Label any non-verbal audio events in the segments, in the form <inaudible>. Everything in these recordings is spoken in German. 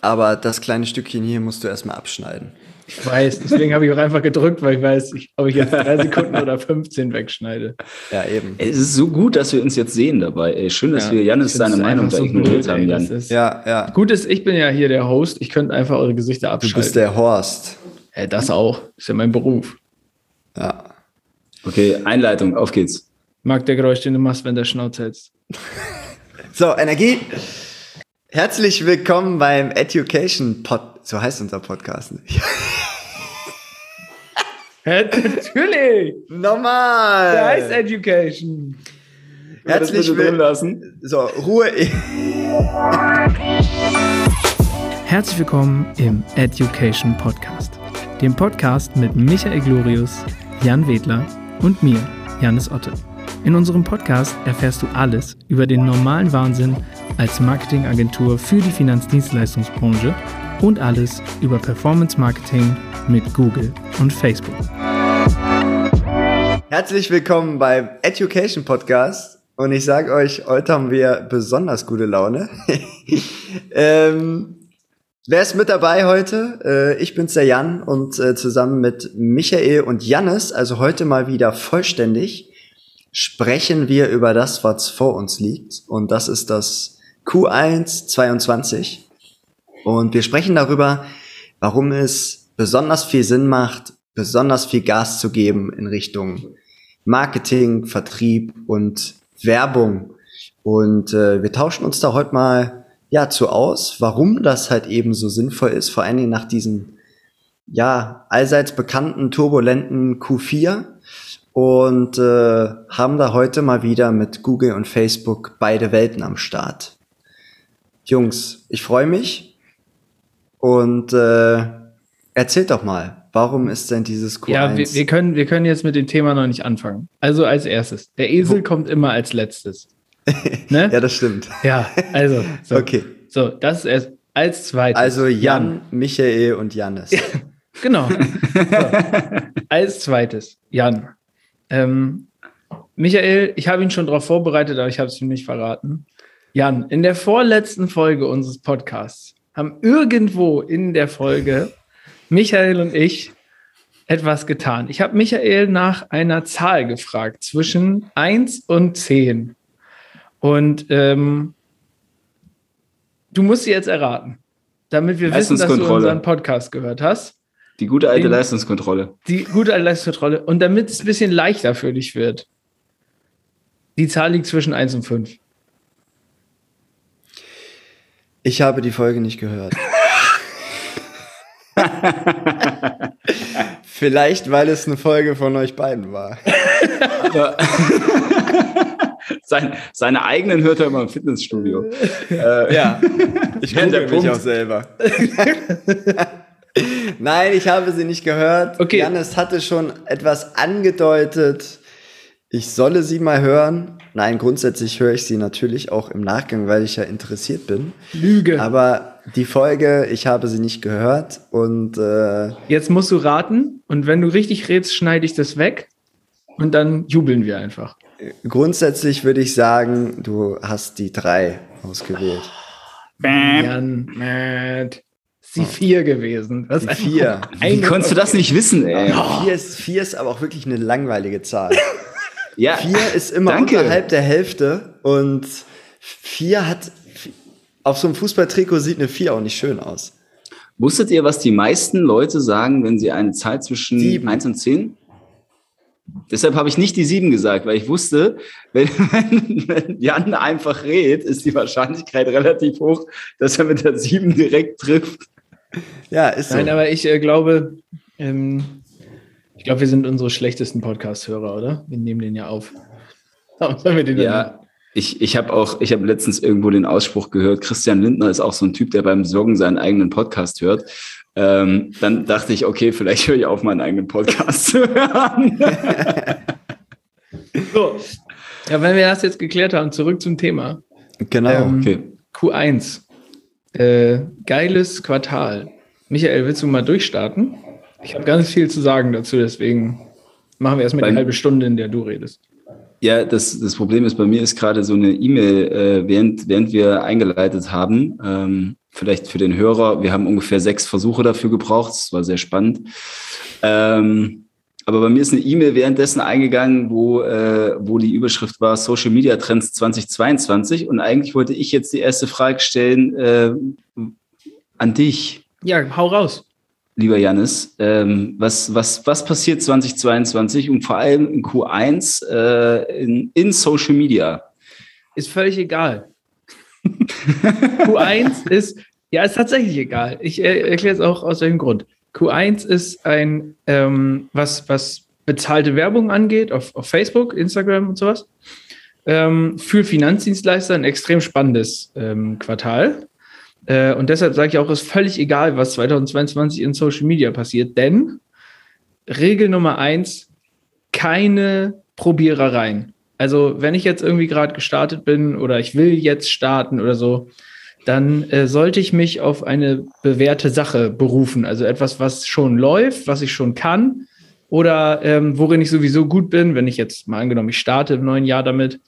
aber das kleine Stückchen hier musst du erstmal abschneiden. Ich weiß, deswegen habe ich auch einfach gedrückt, weil ich weiß, ich, ob ich jetzt drei <laughs> Sekunden oder 15 wegschneide. Ja, eben. Es ist so gut, dass wir uns jetzt sehen dabei. Ey, schön, dass Ja, wir Janis seine Meinung so ignoriert blöd, haben, ey, Jan. ist- Ja, ja. Gut ist, ich bin ja hier der Host. Ich könnte einfach eure Gesichter Du abschalten. bist der Horst. Äh, das auch. Ist ja mein Beruf. Ja. Okay, Einleitung, auf geht's. Mag der Geräusch, den du machst, wenn der Schnauz hältst. <laughs> So, Energie. Herzlich willkommen beim Education Pod. So heißt unser Podcast. Natürlich! Normal. Der heißt Education. Herzlich willkommen. lassen. So, Ruhe. Herzlich willkommen im Education Podcast. Dem Podcast mit Michael Glorius, Jan Wedler und mir, Janis Otte. In unserem Podcast erfährst du alles über den normalen Wahnsinn als Marketingagentur für die Finanzdienstleistungsbranche und alles über Performance Marketing mit Google und Facebook. Herzlich willkommen beim Education Podcast. Und ich sage euch, heute haben wir besonders gute Laune. <laughs> ähm, wer ist mit dabei heute? Äh, ich bin's der Jan und äh, zusammen mit Michael und Jannis, also heute mal wieder vollständig, sprechen wir über das, was vor uns liegt. Und das ist das Q1 22. Und wir sprechen darüber, warum es besonders viel Sinn macht, besonders viel Gas zu geben in Richtung Marketing, Vertrieb und Werbung. Und äh, wir tauschen uns da heute mal ja zu aus, warum das halt eben so sinnvoll ist, vor allen Dingen nach diesem ja allseits bekannten turbulenten Q4 und äh, haben da heute mal wieder mit Google und Facebook beide Welten am Start. Jungs, ich freue mich und äh, erzählt doch mal, warum ist denn dieses Q1? Ja, wir, wir, können, wir können jetzt mit dem Thema noch nicht anfangen. Also als erstes. Der Esel kommt immer als letztes. <laughs> Ne? ja, das stimmt. Ja, also. So, Okay. So, das ist erst als zweites. Also Jan, Michael und Jannis. Genau. So. Als zweites, Jan. Ähm, Michael, ich habe ihn schon darauf vorbereitet, aber ich habe es ihm nicht verraten. Jan, in der vorletzten Folge unseres Podcasts haben irgendwo in der Folge <laughs> Michael und ich etwas getan. Ich habe Michael nach einer Zahl gefragt zwischen 1 und 10. Und ähm, du musst sie jetzt erraten, damit wir wissen, dass du unseren Podcast gehört hast. Die gute alte Den- Leistungskontrolle. Die gute Leistungskontrolle. Und damit es ein bisschen leichter für dich wird. Die Zahl liegt zwischen 1 und 5. Ich habe die Folge nicht gehört. <laughs> Vielleicht, weil es eine Folge von euch beiden war. Sein, seine eigenen hört er immer im Fitnessstudio. äh, Ja, ich google mich Punkt. auch selber. Nein, ich habe sie nicht gehört. Okay. Jannis hatte schon etwas angedeutet. Ich solle sie mal hören. Nein, grundsätzlich höre ich sie natürlich auch im Nachgang, weil ich ja interessiert bin. Lüge. Aber die Folge, ich habe sie nicht gehört und äh, Jetzt musst du raten. Und wenn du richtig rätst, schneide ich das weg. Und dann jubeln wir einfach. grundsätzlich würde ich sagen, du hast die drei ausgewählt. Jan, Matt. Ist die 4 gewesen. Was Die vier. Wie konntest du das nicht wissen, ey? Vier, ist, vier ist aber auch wirklich eine langweilige Zahl. <laughs> Ja, Vier ist immer Danke. unterhalb der Hälfte und vier hat auf so einem Fußballtrikot sieht eine vier auch nicht schön aus. Wusstet ihr, was die meisten Leute sagen, wenn sie eine Zahl zwischen Sieben. 1 und 10? Deshalb habe ich nicht die 7 gesagt, weil ich wusste, <laughs> wenn, wenn, wenn Jan einfach redet, ist die Wahrscheinlichkeit relativ hoch, dass er mit der 7 direkt trifft. Ja, ist so. Nein, aber ich äh, glaube, ähm, ich glaube, wir sind unsere schlechtesten Podcast-Hörer, oder? Wir nehmen den ja auf. <laughs> Den Ja, ich, ich habe auch, ich habe letztens irgendwo den Ausspruch gehört, Christian Lindner ist auch so ein Typ, der beim Joggen seinen eigenen Podcast hört. Ähm, dann dachte ich, okay, vielleicht höre ich auf, meinen eigenen Podcast zu hören. <laughs> So. Ja, wenn wir das jetzt geklärt haben, zurück zum Thema. Genau. Ähm, Okay. Q1. Äh, geiles Quartal. Michael, willst du mal durchstarten? Ich habe ganz viel zu sagen dazu, deswegen machen wir erstmal die halbe Stunde, in der du redest. Ja, das, das Problem ist, bei mir ist gerade so eine E-Mail, äh, während, während wir eingeleitet haben. Ähm, vielleicht für den Hörer, wir haben ungefähr sechs Versuche dafür gebraucht. Das war sehr spannend. Ähm, aber bei mir ist eine E-Mail währenddessen eingegangen, wo, äh, wo die Überschrift war Social Media Trends 2022. Und eigentlich wollte ich jetzt die erste Frage stellen äh, an dich. Ja, hau raus lieber Janis. Ähm, was, was, was passiert 2022 und vor allem in Q1 äh, in, in Social Media? Ist völlig egal. <laughs> Q1 ist, ja, ist tatsächlich egal. Ich äh, erkläre es auch aus welchem Grund. Q1 ist ein, ähm, was, was bezahlte Werbung angeht, auf, auf Facebook, Instagram und sowas, ähm, für Finanzdienstleister ein extrem spannendes ähm, Quartal. Äh, und deshalb sage ich auch, es ist völlig egal, was 2022 in Social Media passiert, denn Regel Nummer eins, keine Probierereien. Also wenn ich jetzt irgendwie gerade gestartet bin oder ich will jetzt starten oder so, dann äh, sollte ich mich auf eine bewährte Sache berufen. Also etwas, was schon läuft, was ich schon kann oder ähm, worin ich sowieso gut bin, wenn ich jetzt mal angenommen, ich starte im neuen Jahr damit.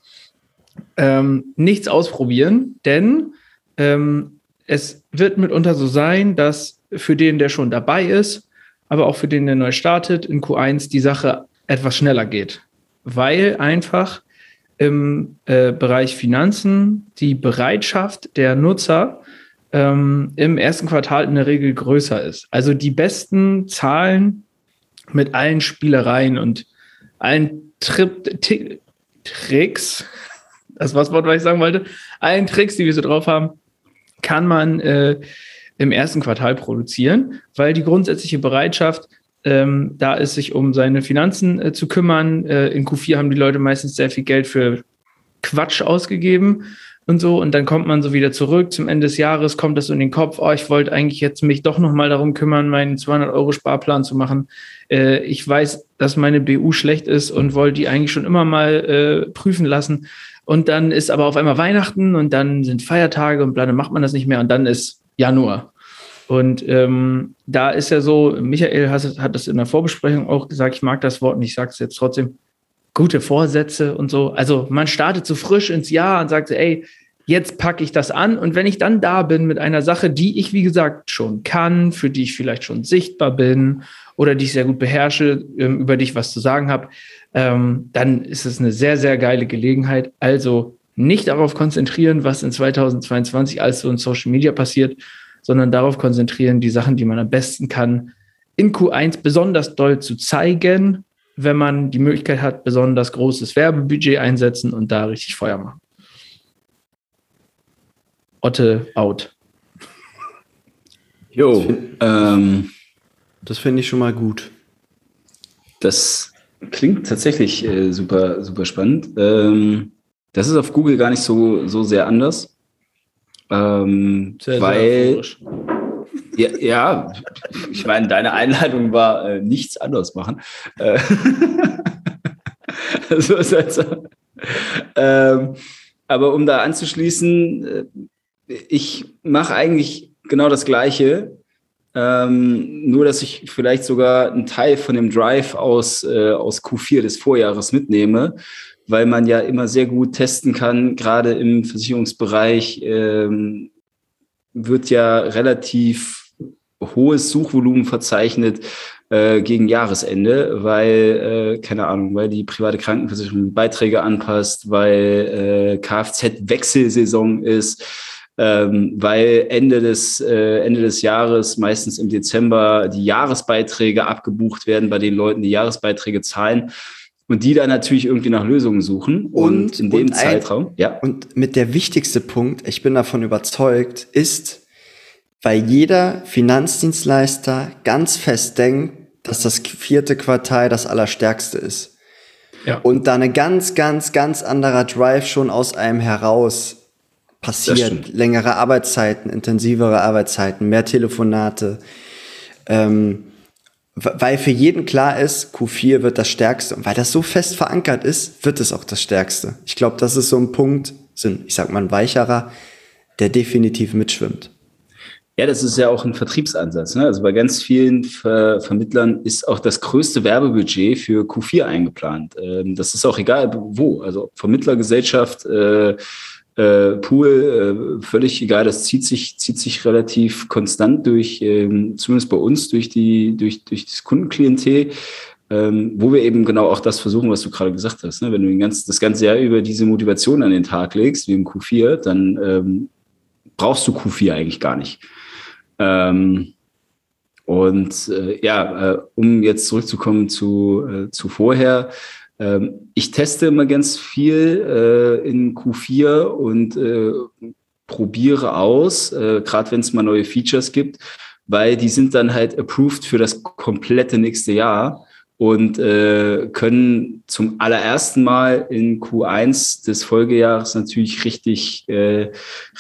Ähm, nichts ausprobieren, denn ähm, es wird mitunter so sein, dass für den, der schon dabei ist, aber auch für den, der neu startet, in Q1 die Sache etwas schneller geht. Weil einfach im äh, Bereich Finanzen die Bereitschaft der Nutzer ähm, im ersten Quartal in der Regel größer ist. Also die besten Zahlen mit allen Spielereien und allen Tri Tricks, <laughs> das war das Wort, was ich sagen wollte, allen Tricks, die wir so drauf haben, kann man äh, im ersten Quartal produzieren, weil die grundsätzliche Bereitschaft ähm, da ist, sich um seine Finanzen äh, zu kümmern. Äh, in Q4 haben die Leute meistens sehr viel Geld für Quatsch ausgegeben und so. Und dann kommt man so wieder zurück. Zum Ende des Jahres kommt das in den Kopf, oh, ich wollte eigentlich jetzt mich doch nochmal darum kümmern, meinen 200 Euro Sparplan zu machen. Äh, ich weiß, dass meine BU schlecht ist und wollte die eigentlich schon immer mal äh, prüfen lassen. Und dann ist aber auf einmal Weihnachten und dann sind Feiertage und dann macht man das nicht mehr und dann ist Januar. Und ähm, da ist ja so, Michael hat, hat das in der Vorbesprechung auch gesagt, ich mag das Wort und ich sage es jetzt trotzdem, gute Vorsätze und so. Also man startet so frisch ins Jahr und sagt, ey, jetzt packe ich das an. Und wenn ich dann da bin mit einer Sache, die ich, wie gesagt, schon kann, für die ich vielleicht schon sichtbar bin oder die ich sehr gut beherrsche, ähm, über die ich was zu sagen habe, ähm, dann ist es eine sehr, sehr geile Gelegenheit. Also nicht darauf konzentrieren, was in 2022 alles so in Social Media passiert, sondern darauf konzentrieren, die Sachen, die man am besten kann, in Q1 besonders doll zu zeigen, wenn man die Möglichkeit hat, besonders großes Werbebudget einsetzen und da richtig Feuer machen. Otte out. Jo, ähm, das finde ich schon mal gut. Das Klingt tatsächlich äh, super, super spannend. Ähm, das ist auf Google gar nicht so, so sehr anders. Ähm, sehr, weil, sehr ja, ja, ich meine, deine Einleitung war äh, nichts anderes machen. Äh, <laughs> so ist halt ähm, aber um da anzuschließen, äh, ich mache eigentlich genau das Gleiche, ähm, nur, dass ich vielleicht sogar einen Teil von dem Drive aus, äh, aus Q4 des Vorjahres mitnehme, weil man ja immer sehr gut testen kann, gerade im Versicherungsbereich ähm, wird ja relativ hohes Suchvolumen verzeichnet äh, gegen Jahresende, weil, äh, keine Ahnung, weil die private Krankenversicherung Beiträge anpasst, weil äh, Kfz-Wechselsaison ist ähm, weil Ende des, äh, Ende des Jahres, meistens im Dezember, die Jahresbeiträge abgebucht werden bei den Leuten, die Jahresbeiträge zahlen. Und die dann natürlich irgendwie nach Lösungen suchen. Und, und in dem und Zeitraum, ein, ja. Und mit der wichtigste Punkt, ich bin davon überzeugt, ist, weil jeder Finanzdienstleister ganz fest denkt, dass das vierte Quartal das allerstärkste ist. Ja. Und da eine ganz, ganz, ganz anderer Drive schon aus einem heraus passiert. Längere Arbeitszeiten, intensivere Arbeitszeiten, mehr Telefonate. Ähm, weil für jeden klar ist, Q4 wird das Stärkste. Und weil das so fest verankert ist, wird es auch das Stärkste. Ich glaube, das ist so ein Punkt, sind, ich sag mal, ein weicherer, der definitiv mitschwimmt. Ja, das ist ja auch ein Vertriebsansatz. Ne? Also bei ganz vielen Ver Vermittlern ist auch das größte Werbebudget für Q4 eingeplant. Ähm, das ist auch egal wo. Also Vermittlergesellschaft, äh, äh, Pool, äh, völlig egal. Das zieht sich, zieht sich relativ konstant durch, ähm, zumindest bei uns, durch die, durch, durch das Kundenklientel. Ähm, wo wir eben genau auch das versuchen, was du gerade gesagt hast. Ne? Wenn du ganzen, das ganze Jahr über diese Motivation an den Tag legst, wie im Q4, dann ähm, brauchst du Q4 eigentlich gar nicht. Ähm, und äh, ja, äh, um jetzt zurückzukommen zu, äh, zu vorher, ähm, ich teste immer ganz viel äh, in Q4 und äh, probiere aus, äh, gerade wenn es mal neue Features gibt, weil die sind dann halt approved für das komplette nächste Jahr und äh, können zum allerersten Mal in Q1 des Folgejahres natürlich richtig, äh,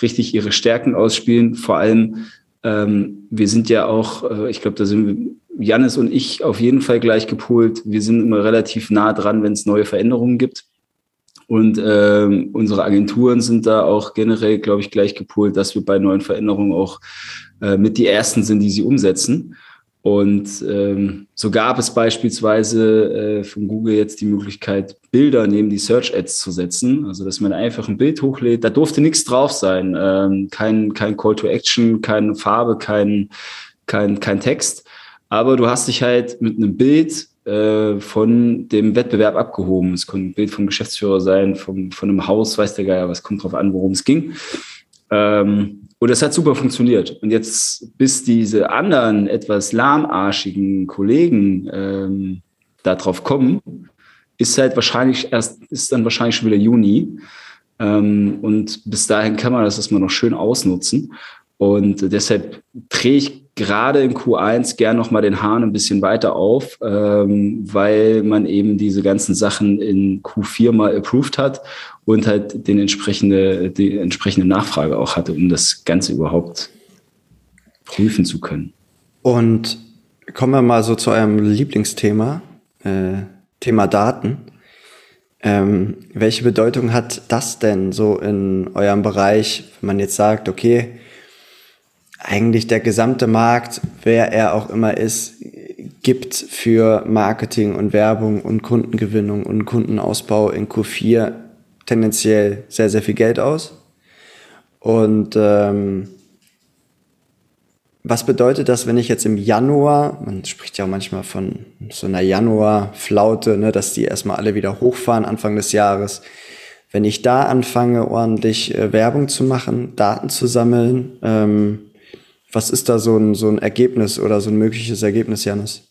richtig ihre Stärken ausspielen. Vor allem ähm, wir sind ja auch, äh, ich glaube, da sind wir, Jannis und ich auf jeden Fall gleich gepolt. Wir sind immer relativ nah dran, wenn es neue Veränderungen gibt. Und ähm, unsere Agenturen sind da auch generell, glaube ich, gleich gepolt, dass wir bei neuen Veränderungen auch äh, mit die ersten sind, die sie umsetzen. Und ähm, so gab es beispielsweise äh, von Google jetzt die Möglichkeit, Bilder neben die Search Ads zu setzen. Also, dass man einfach ein Bild hochlädt. Da durfte nichts drauf sein. Ähm, kein, kein Call to Action, keine Farbe, kein, kein, kein Text. Aber du hast dich halt mit einem Bild äh, von dem Wettbewerb abgehoben. Es konnte ein Bild vom Geschäftsführer sein, vom, von einem Haus, weiß der Geier, was kommt drauf an, worum es ging. Ähm, und das hat super funktioniert. Und jetzt, bis diese anderen etwas lahmarschigen Kollegen ähm, darauf kommen, ist halt wahrscheinlich erst, ist dann wahrscheinlich schon wieder Juni. Ähm, und bis dahin kann man das erstmal noch schön ausnutzen. Und deshalb drehe ich gerade in Q1 gern nochmal den Hahn ein bisschen weiter auf, ähm, weil man eben diese ganzen Sachen in Q4 mal approved hat und halt den entsprechende, die entsprechende Nachfrage auch hatte, um das Ganze überhaupt prüfen zu können. Und kommen wir mal so zu eurem Lieblingsthema, äh, Thema Daten. Ähm, welche Bedeutung hat das denn so in eurem Bereich, wenn man jetzt sagt, okay, eigentlich der gesamte Markt, wer er auch immer ist, gibt für Marketing und Werbung und Kundengewinnung und Kundenausbau in Q4 tendenziell sehr, sehr viel Geld aus. Und ähm, was bedeutet das, wenn ich jetzt im Januar, man spricht ja auch manchmal von so einer Januar-Flaute, ne, dass die erstmal alle wieder hochfahren Anfang des Jahres. Wenn ich da anfange, ordentlich äh, Werbung zu machen, Daten zu sammeln, ähm, was ist da so ein, so ein Ergebnis oder so ein mögliches Ergebnis, Janis?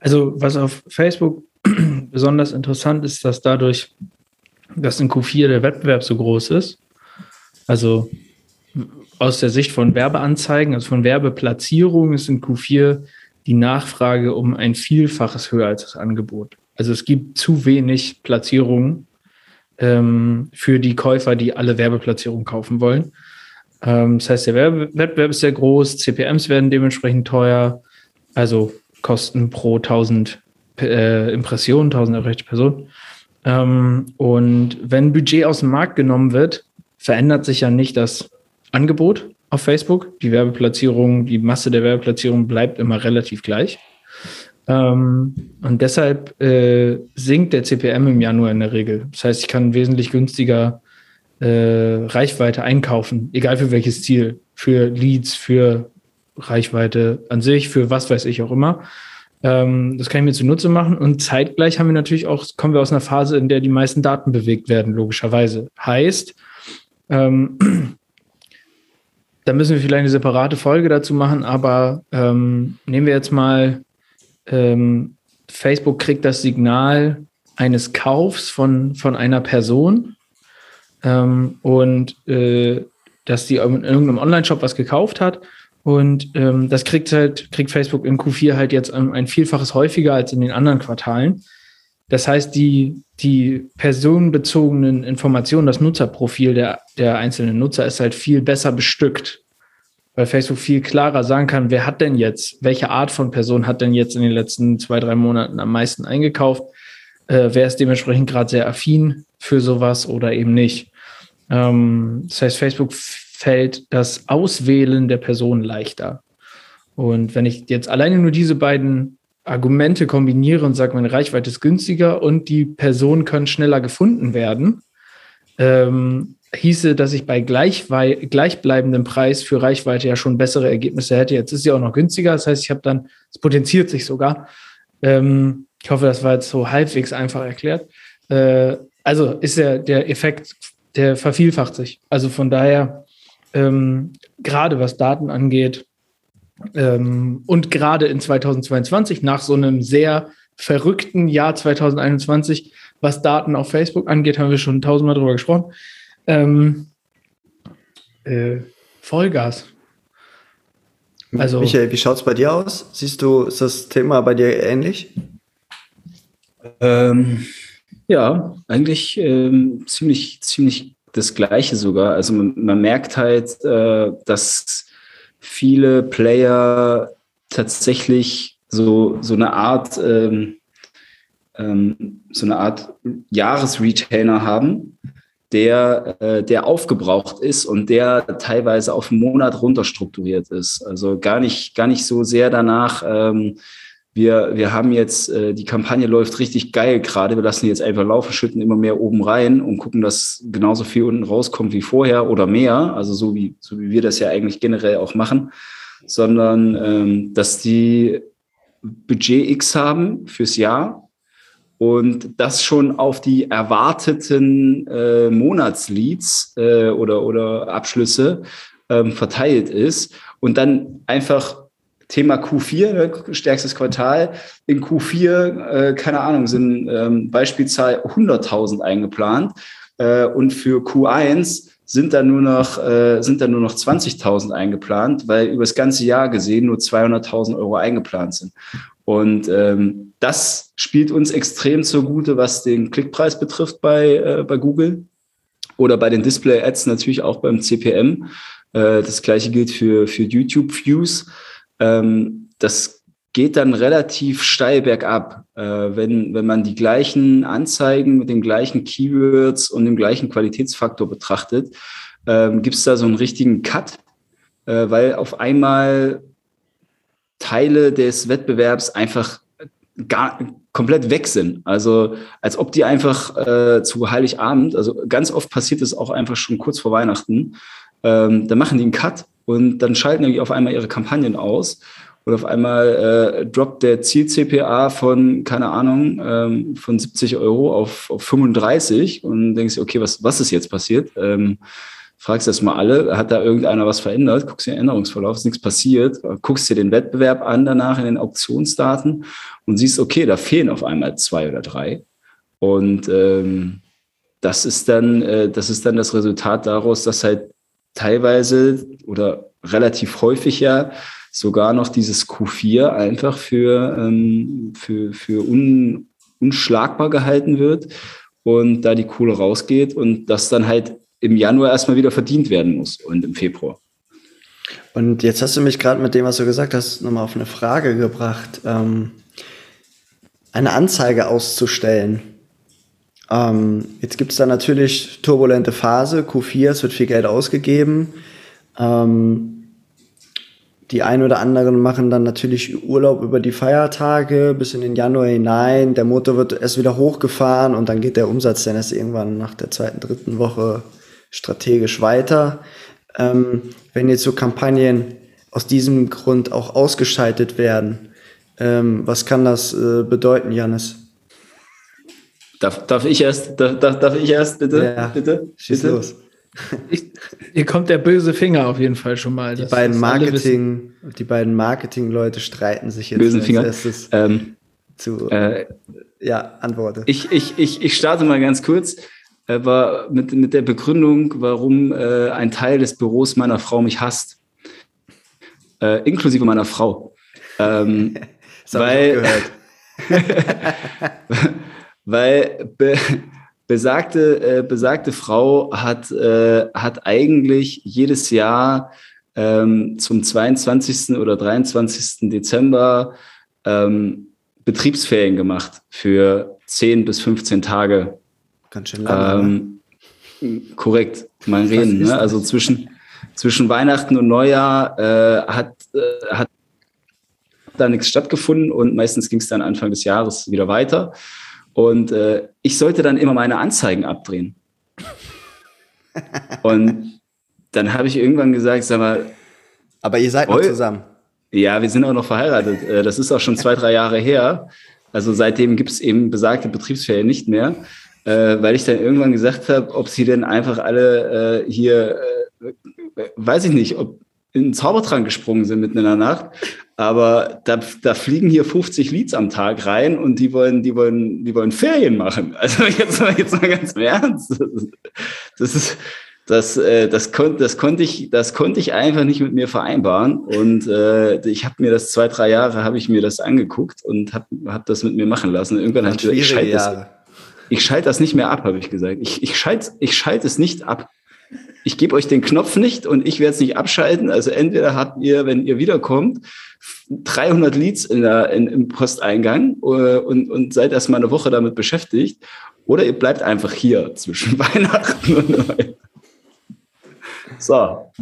Also, was auf Facebook <clears throat> besonders interessant ist, dass dadurch, dass in Q4 der Wettbewerb so groß ist, also aus der Sicht von Werbeanzeigen, also von Werbeplatzierungen, ist in Q4 die Nachfrage um ein Vielfaches höher als das Angebot. Also es gibt zu wenig Platzierungen ähm, für die Käufer, die alle Werbeplatzierungen kaufen wollen. Ähm, das heißt, der Wettbewerb ist sehr groß, CPMs werden dementsprechend teuer, also Kosten pro 1000 äh, Impressionen, 1000 erreichte Personen. Ähm, und wenn Budget aus dem Markt genommen wird, verändert sich ja nicht das Angebot auf Facebook. Die Werbeplatzierung, die Masse der Werbeplatzierung bleibt immer relativ gleich. Ähm, und deshalb äh, sinkt der CPM im Januar in der Regel. Das heißt, ich kann wesentlich günstiger äh, Reichweite einkaufen, egal für welches Ziel, für Leads, für Reichweite an sich, für was weiß ich auch immer. Ähm, das kann ich mir zunutze machen und zeitgleich haben wir natürlich auch, kommen wir aus einer Phase, in der die meisten Daten bewegt werden, logischerweise. Heißt, ähm, <clears throat> da müssen wir vielleicht eine separate Folge dazu machen, aber ähm, nehmen wir jetzt mal, ähm, Facebook kriegt das Signal eines Kaufs von, von einer Person ähm, und äh, dass die in irgendeinem Online-Shop was gekauft hat. Und ähm, das kriegt halt, kriegt Facebook in Q4 halt jetzt ein Vielfaches häufiger als in den anderen Quartalen. Das heißt, die, die personenbezogenen Informationen, das Nutzerprofil der, der einzelnen Nutzer ist halt viel besser bestückt, weil Facebook viel klarer sagen kann, wer hat denn jetzt, welche Art von Person hat denn jetzt in den letzten zwei, drei Monaten am meisten eingekauft, äh, wer ist dementsprechend gerade sehr affin für sowas oder eben nicht. Ähm, das heißt, Facebook fällt das Auswählen der Person leichter. Und wenn ich jetzt alleine nur diese beiden Argumente kombiniere und sage, meine Reichweite ist günstiger und die Personen können schneller gefunden werden, ähm, hieße, dass ich bei gleichbleibendem Preis für Reichweite ja schon bessere Ergebnisse hätte. Jetzt ist sie auch noch günstiger, das heißt, ich habe dann, es potenziert sich sogar. Ähm, ich hoffe, das war jetzt so halbwegs einfach erklärt. Äh, also ist ja der Effekt, der vervielfacht sich. Also von daher, ähm, gerade was Daten angeht ähm, und gerade in 2022 nach so einem sehr verrückten Jahr 2021, was Daten auf Facebook angeht, haben wir schon tausendmal drüber gesprochen. Ähm, äh, Vollgas. Also, Michael, wie schaut es bei dir aus? Siehst du, ist das Thema bei dir ähnlich? Ähm, ja, eigentlich ähm, ziemlich, ziemlich das Gleiche sogar. Also man, man merkt halt, äh, dass viele Player tatsächlich so, so eine Art, ähm, ähm, so eine Art Jahresretainer haben, der, äh, der aufgebraucht ist und der teilweise auf einen Monat runterstrukturiert ist. Also gar nicht, gar nicht so sehr danach, ähm, wir, wir haben jetzt, äh, die Kampagne läuft richtig geil gerade. Wir lassen jetzt einfach laufen, schütten immer mehr oben rein und gucken, dass genauso viel unten rauskommt wie vorher oder mehr. Also so wie, so wie wir das ja eigentlich generell auch machen. Sondern, ähm, dass die Budget X haben fürs Jahr und das schon auf die erwarteten äh, Monatsleads äh, oder, oder Abschlüsse ähm, verteilt ist und dann einfach Thema Q4, ne, stärkstes Quartal. In Q4, äh, keine Ahnung, sind ähm, Beispielzahl 100.000 eingeplant. Äh, und für Q1 sind da nur noch, äh, sind da nur noch 20.000 eingeplant, weil über das ganze Jahr gesehen nur 200.000 Euro eingeplant sind. Und ähm, das spielt uns extrem zugute, was den Klickpreis betrifft bei, äh, bei Google oder bei den Display-Ads natürlich auch beim CPM. Äh, das gleiche gilt für, für YouTube-Views ähm, das geht dann relativ steil bergab, äh, wenn, wenn man die gleichen Anzeigen mit den gleichen Keywords und dem gleichen Qualitätsfaktor betrachtet, ähm, gibt es da so einen richtigen Cut, äh, weil auf einmal Teile des Wettbewerbs einfach gar komplett weg sind. Also als ob die einfach äh, zu Heiligabend, also ganz oft passiert es auch einfach schon kurz vor Weihnachten, ähm, dann machen die einen Cut und dann schalten die auf einmal ihre Kampagnen aus und auf einmal äh, droppt der Ziel-CPA von, keine Ahnung, ähm, von 70 Euro auf, auf 35 und denkst okay, was, was ist jetzt passiert? Ähm, fragst das mal alle, hat da irgendeiner was verändert? Guckst dir den Änderungsverlauf, ist nichts passiert, guckst dir den Wettbewerb an danach in den Auktionsdaten und siehst, okay, da fehlen auf einmal zwei oder drei. Und ähm, das ist dann, äh, das ist dann das Resultat daraus, dass halt teilweise oder relativ häufig ja sogar noch dieses Q4 einfach für, ähm, für, für un, unschlagbar gehalten wird und da die Kohle rausgeht und das dann halt im Januar erstmal wieder verdient werden muss und im Februar. Und jetzt hast du mich gerade mit dem, was du gesagt hast, nochmal auf eine Frage gebracht. Ähm, eine Anzeige auszustellen ähm, jetzt gibt es da natürlich turbulente Phase, Q4, es wird viel Geld ausgegeben. Ähm, die einen oder anderen machen dann natürlich Urlaub über die Feiertage bis in den Januar hinein. Der Motor wird erst wieder hochgefahren und dann geht der Umsatz dann erst irgendwann nach der zweiten, dritten Woche strategisch weiter. Ähm, wenn jetzt so Kampagnen aus diesem Grund auch ausgeschaltet werden, ähm, was kann das äh, bedeuten, Janis? Darf, darf ich erst, darf, darf ich erst, bitte? Ja, bitte? Schieß bitte? los. Ich, hier kommt der böse Finger auf jeden Fall schon mal. Die beiden Marketing, die beiden Marketing-Leute streiten sich jetzt Bösen Finger. erstes ähm, zu. Äh, ja, Antworte. Ich, ich, ich, ich starte mal ganz kurz. Äh, war mit, mit der Begründung, warum äh, ein Teil des Büros meiner Frau mich hasst. Äh, inklusive meiner Frau. Ähm, <laughs> das weil, ich auch gehört. <laughs> weil be, besagte, äh, besagte Frau hat, äh, hat eigentlich jedes Jahr ähm, zum 22. oder 23. Dezember ähm, Betriebsferien gemacht für 10 bis 15 Tage. Ganz schön lange. Ähm, korrekt, mein Reden. Ne? Also zwischen, zwischen Weihnachten und Neujahr äh, hat, äh, hat da nichts stattgefunden und meistens ging es dann Anfang des Jahres wieder weiter. Und äh, ich sollte dann immer meine Anzeigen abdrehen. <laughs> und dann habe ich irgendwann gesagt, sag mal. Aber ihr seid noch zusammen. Ja, wir sind auch noch verheiratet. Äh, das ist auch schon zwei, drei Jahre her. Also seitdem gibt es eben besagte Betriebsferien nicht mehr, äh, weil ich dann irgendwann gesagt habe, ob sie denn einfach alle äh, hier, äh, weiß ich nicht, ob in den Zaubertrank gesprungen sind mitten in der Nacht. Aber da, da fliegen hier 50 Leads am Tag rein und die wollen, die wollen, die wollen Ferien machen. <laughs> Also jetzt, jetzt mal ganz im Ernst. Das ist, das, äh, das, kon das, konnte ich, das konnte ich einfach nicht mit mir vereinbaren. Und äh, ich habe mir das zwei, drei Jahre habe ich mir das angeguckt und habe hab das mit mir machen lassen. irgendwann habe ich gesagt, ich schalte das, ich schalte das nicht mehr ab, habe ich gesagt. Ich, ich schalte ich schalt es nicht ab ich gebe euch den Knopf nicht und ich werde es nicht abschalten. Also entweder habt ihr, wenn ihr wiederkommt, 300 Leads in der, in, im Posteingang äh, und, und seid erstmal eine Woche damit beschäftigt. Oder ihr bleibt einfach hier zwischen <laughs> Weihnachten und Neujahr. So.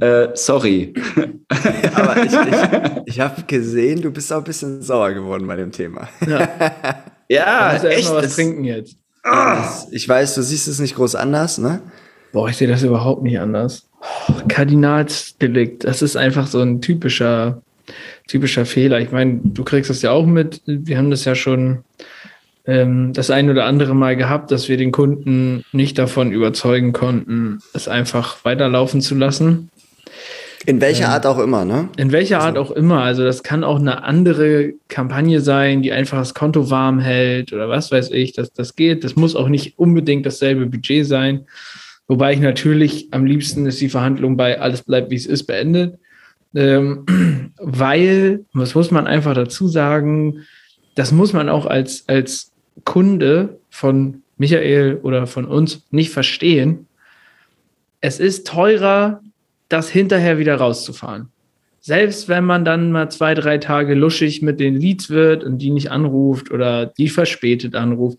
Äh, sorry. Aber ich, ich, ich habe gesehen, du bist auch ein bisschen sauer geworden bei dem Thema. Ja, <laughs> ja echt. Mal was trinken jetzt. Ich weiß, du siehst es nicht groß anders, ne? Boah, ich sehe das überhaupt nicht anders. Oh, Kardinalsdelikt, das ist einfach so ein typischer, typischer Fehler. Ich meine, du kriegst das ja auch mit. Wir haben das ja schon ähm, das ein oder andere Mal gehabt, dass wir den Kunden nicht davon überzeugen konnten, es einfach weiterlaufen zu lassen. In welcher ähm, Art auch immer, ne? In welcher also. Art auch immer. Also das kann auch eine andere Kampagne sein, die einfach das Konto warm hält oder was weiß ich. Das, das geht. Das muss auch nicht unbedingt dasselbe Budget sein. Wobei ich natürlich am liebsten ist die Verhandlung bei alles bleibt wie es ist beendet. Ähm, <clears throat> weil, was muss man einfach dazu sagen, das muss man auch als, als Kunde von Michael oder von uns nicht verstehen. Es ist teurer, das hinterher wieder rauszufahren. Selbst wenn man dann mal zwei, drei Tage luschig mit den Leads wird und die nicht anruft oder die verspätet anruft,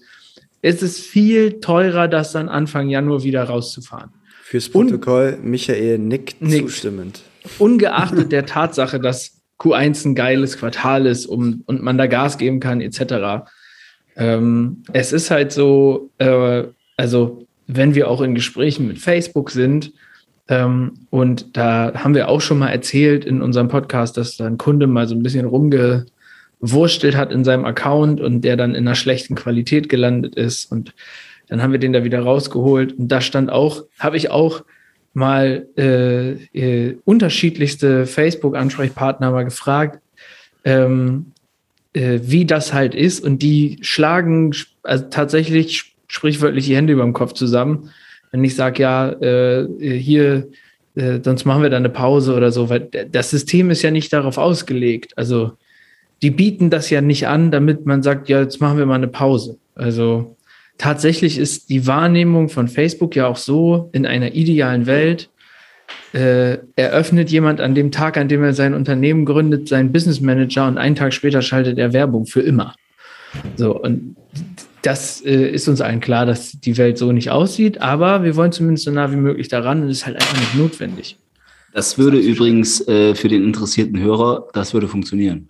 ist es viel teurer, das dann Anfang Januar wieder rauszufahren. Fürs Protokoll, Un Michael nickt, nickt zustimmend. Ungeachtet der <laughs> Tatsache, dass Q1 ein geiles Quartal ist um, und man da Gas geben kann, etc. Ähm, es ist halt so, äh, also wenn wir auch in Gesprächen mit Facebook sind, ähm, und da haben wir auch schon mal erzählt in unserem Podcast, dass da ein Kunde mal so ein bisschen rumge, gewurstelt hat in seinem Account und der dann in einer schlechten Qualität gelandet ist. Und dann haben wir den da wieder rausgeholt. Und da stand auch, habe ich auch mal äh, äh, unterschiedlichste Facebook-Ansprechpartner mal gefragt, ähm, äh, wie das halt ist. Und die schlagen also tatsächlich sprichwörtlich die Hände über dem Kopf zusammen. Wenn ich sage, ja, äh, hier, äh, sonst machen wir da eine Pause oder so, weil das System ist ja nicht darauf ausgelegt. Also die bieten das ja nicht an, damit man sagt, ja, jetzt machen wir mal eine Pause. Also tatsächlich ist die Wahrnehmung von Facebook ja auch so in einer idealen Welt. Äh, eröffnet jemand an dem Tag, an dem er sein Unternehmen gründet, seinen Business Manager und einen Tag später schaltet er Werbung für immer. So, und das äh, ist uns allen klar, dass die Welt so nicht aussieht, aber wir wollen zumindest so nah wie möglich daran und es ist halt einfach nicht notwendig. Das würde das übrigens äh, für den interessierten Hörer, das würde funktionieren.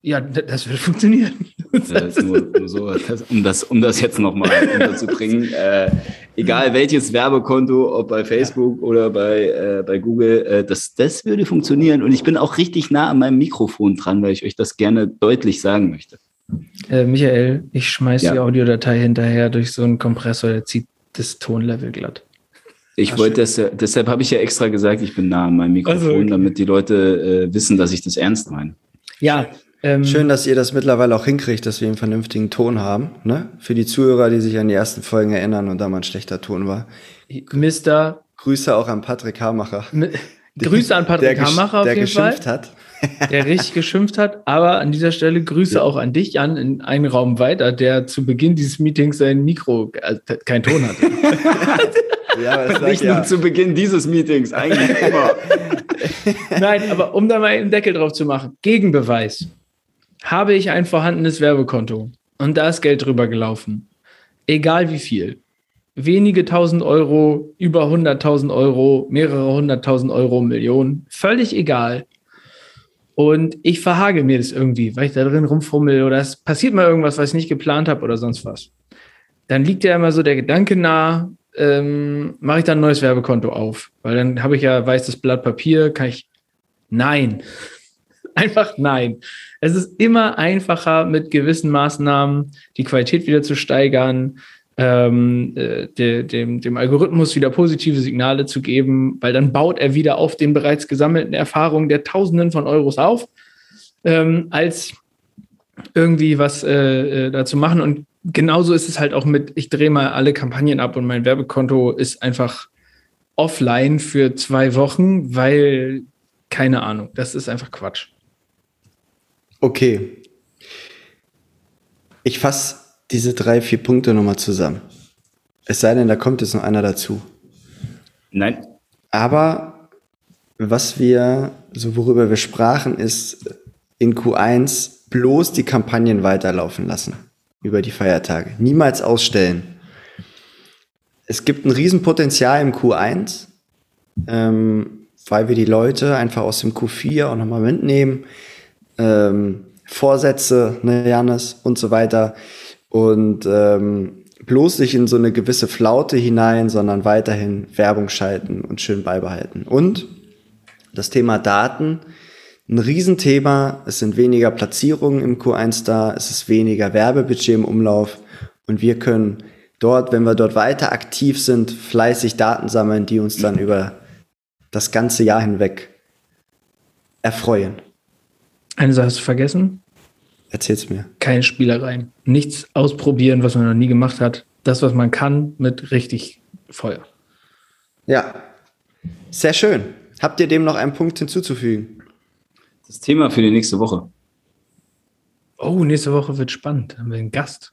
Ja, das würde funktionieren. Äh, nur, nur so, das, um, das, um das jetzt nochmal unterzubringen. <laughs> Äh, egal welches Werbekonto, ob bei Facebook oder bei, äh, bei Google, äh, das, das würde funktionieren. Und ich bin auch richtig nah an meinem Mikrofon dran, weil ich euch das gerne deutlich sagen möchte. Äh, Michael, ich schmeiße ja. die Audiodatei hinterher durch so einen Kompressor, der zieht das Tonlevel glatt. Ich Ach, wollte deshalb, deshalb habe ich ja extra gesagt, ich bin nah an meinem Mikrofon, also, okay. damit die Leute äh, wissen, dass ich das ernst meine. Ja, ähm, Schön, dass ihr das mittlerweile auch hinkriegt, dass wir einen vernünftigen Ton haben. Ne? Für die Zuhörer, die sich an die ersten Folgen erinnern und da mal ein schlechter Ton war. Mr. Grüße auch an Patrick Hamacher. Grüße an Patrick Hamacher auf der jeden geschimpft Fall. hat. der richtig geschimpft hat. Aber an dieser Stelle Grüße ja. auch an dich, an in einen Raum weiter, der zu Beginn dieses Meetings sein Mikro, also kein Ton hatte. <laughs> ja, das Nicht nur ja. zu Beginn dieses Meetings, eigentlich immer. <laughs> Nein, aber um da mal einen Deckel drauf zu machen, Gegenbeweis habe ich ein vorhandenes Werbekonto und da ist Geld drüber gelaufen, egal wie viel, wenige tausend Euro, über hunderttausend Euro, mehrere hunderttausend Euro, Millionen, völlig egal. Und ich verhage mir das irgendwie, weil ich da drin rumfummel oder es passiert mal irgendwas, was ich nicht geplant habe oder sonst was. Dann liegt ja immer so der Gedanke nah, ähm, mache ich dann ein neues Werbekonto auf, weil dann habe ich ja weißes Blatt Papier, kann ich. Nein. Einfach nein. Es ist immer einfacher, mit gewissen Maßnahmen die Qualität wieder zu steigern, ähm, äh, de, dem, dem Algorithmus wieder positive Signale zu geben, weil dann baut er wieder auf den bereits gesammelten Erfahrungen der Tausenden von Euros auf, ähm, als irgendwie was äh, äh, dazu machen. Und genauso ist es halt auch mit, ich drehe mal alle Kampagnen ab und mein Werbekonto ist einfach offline für zwei Wochen, weil keine Ahnung, das ist einfach Quatsch. Okay. Ich fasse diese drei, vier Punkte nochmal zusammen. Es sei denn, da kommt jetzt noch einer dazu. Nein. Aber was wir, so worüber wir sprachen, ist in Q1 bloß die Kampagnen weiterlaufen lassen über die Feiertage. Niemals ausstellen. Es gibt ein Riesenpotenzial im Q1, ähm, weil wir die Leute einfach aus dem Q4 auch nochmal mitnehmen. Ähm, Vorsätze, ne, Janis, und so weiter und ähm, bloß nicht in so eine gewisse Flaute hinein, sondern weiterhin Werbung schalten und schön beibehalten. Und das Thema Daten, ein Riesenthema. Es sind weniger Platzierungen im Q1 da, es ist weniger Werbebudget im Umlauf und wir können dort, wenn wir dort weiter aktiv sind, fleißig Daten sammeln, die uns dann über das ganze Jahr hinweg erfreuen. Eine Sache hast du vergessen? Erzähl's mir. Keine Spielereien. Nichts ausprobieren, was man noch nie gemacht hat. Das, was man kann, mit richtig Feuer. Ja. Sehr schön. Habt ihr dem noch einen Punkt hinzuzufügen? Das Thema für die nächste Woche. Oh, nächste Woche wird spannend. Haben wir einen Gast.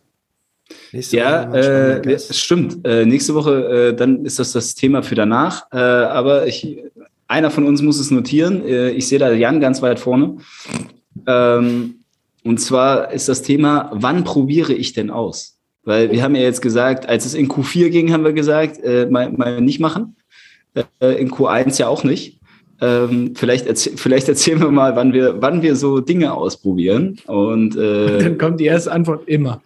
Nächste ja, äh, es stimmt. Äh, nächste Woche, äh, dann ist das das Thema für danach. Äh, aber ich, einer von uns muss es notieren. Äh, ich sehe da Jan ganz weit vorne. Ähm, und zwar ist das Thema, wann probiere ich denn aus? Weil wir haben ja jetzt gesagt, als es in Q4 ging, haben wir gesagt, äh, mal, mal nicht machen. Äh, in Q1 ja auch nicht. Ähm, vielleicht, erzäh vielleicht erzählen wir mal, wann wir, wann wir so Dinge ausprobieren. Und, äh, <laughs> dann kommt die erste Antwort immer.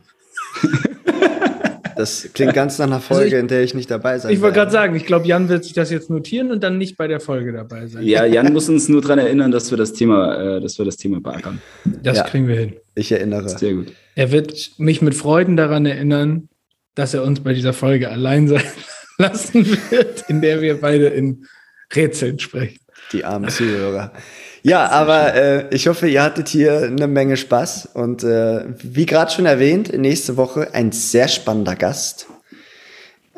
Das klingt ganz nach einer Folge, also ich, in der ich nicht dabei sein Ich wollte gerade sagen, ich glaube, Jan wird sich das jetzt notieren und dann nicht bei der Folge dabei sein. Ja, Jan <laughs> muss uns nur daran erinnern, dass wir das Thema, äh, dass wir das Thema beackern. Das ja, kriegen wir hin. Ich erinnere. Sehr gut. Er wird mich mit Freuden daran erinnern, dass er uns bei dieser Folge allein sein <laughs> lassen wird, in der wir beide in Rätseln sprechen. Die armen Zuhörer. Ja, aber äh, ich hoffe, ihr hattet hier eine Menge Spaß. Und äh, wie gerade schon erwähnt, nächste Woche ein sehr spannender Gast.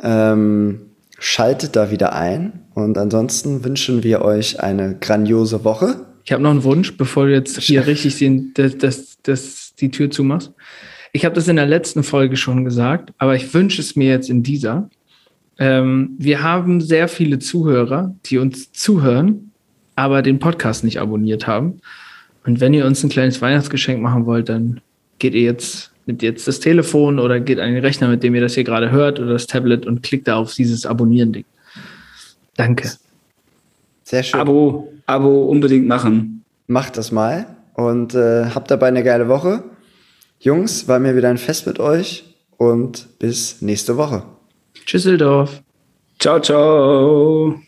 Ähm, schaltet da wieder ein. Und ansonsten wünschen wir euch eine grandiose Woche. Ich habe noch einen Wunsch, bevor du jetzt hier <laughs> richtig den, das, das, das, die Tür zumachst. Ich habe das in der letzten Folge schon gesagt, aber ich wünsche es mir jetzt in dieser. Ähm, wir haben sehr viele Zuhörer, die uns zuhören aber den Podcast nicht abonniert haben. Und wenn ihr uns ein kleines Weihnachtsgeschenk machen wollt, dann geht ihr jetzt, ihr jetzt das Telefon oder geht an den Rechner, mit dem ihr das hier gerade hört oder das Tablet und klickt da auf dieses Abonnieren-Ding. Danke. Sehr schön. Abo, Abo unbedingt machen. Macht das mal und äh, habt dabei eine geile Woche. Jungs, war mir wieder ein Fest mit euch und bis nächste Woche. Tschüsseldorf. Ciao, ciao.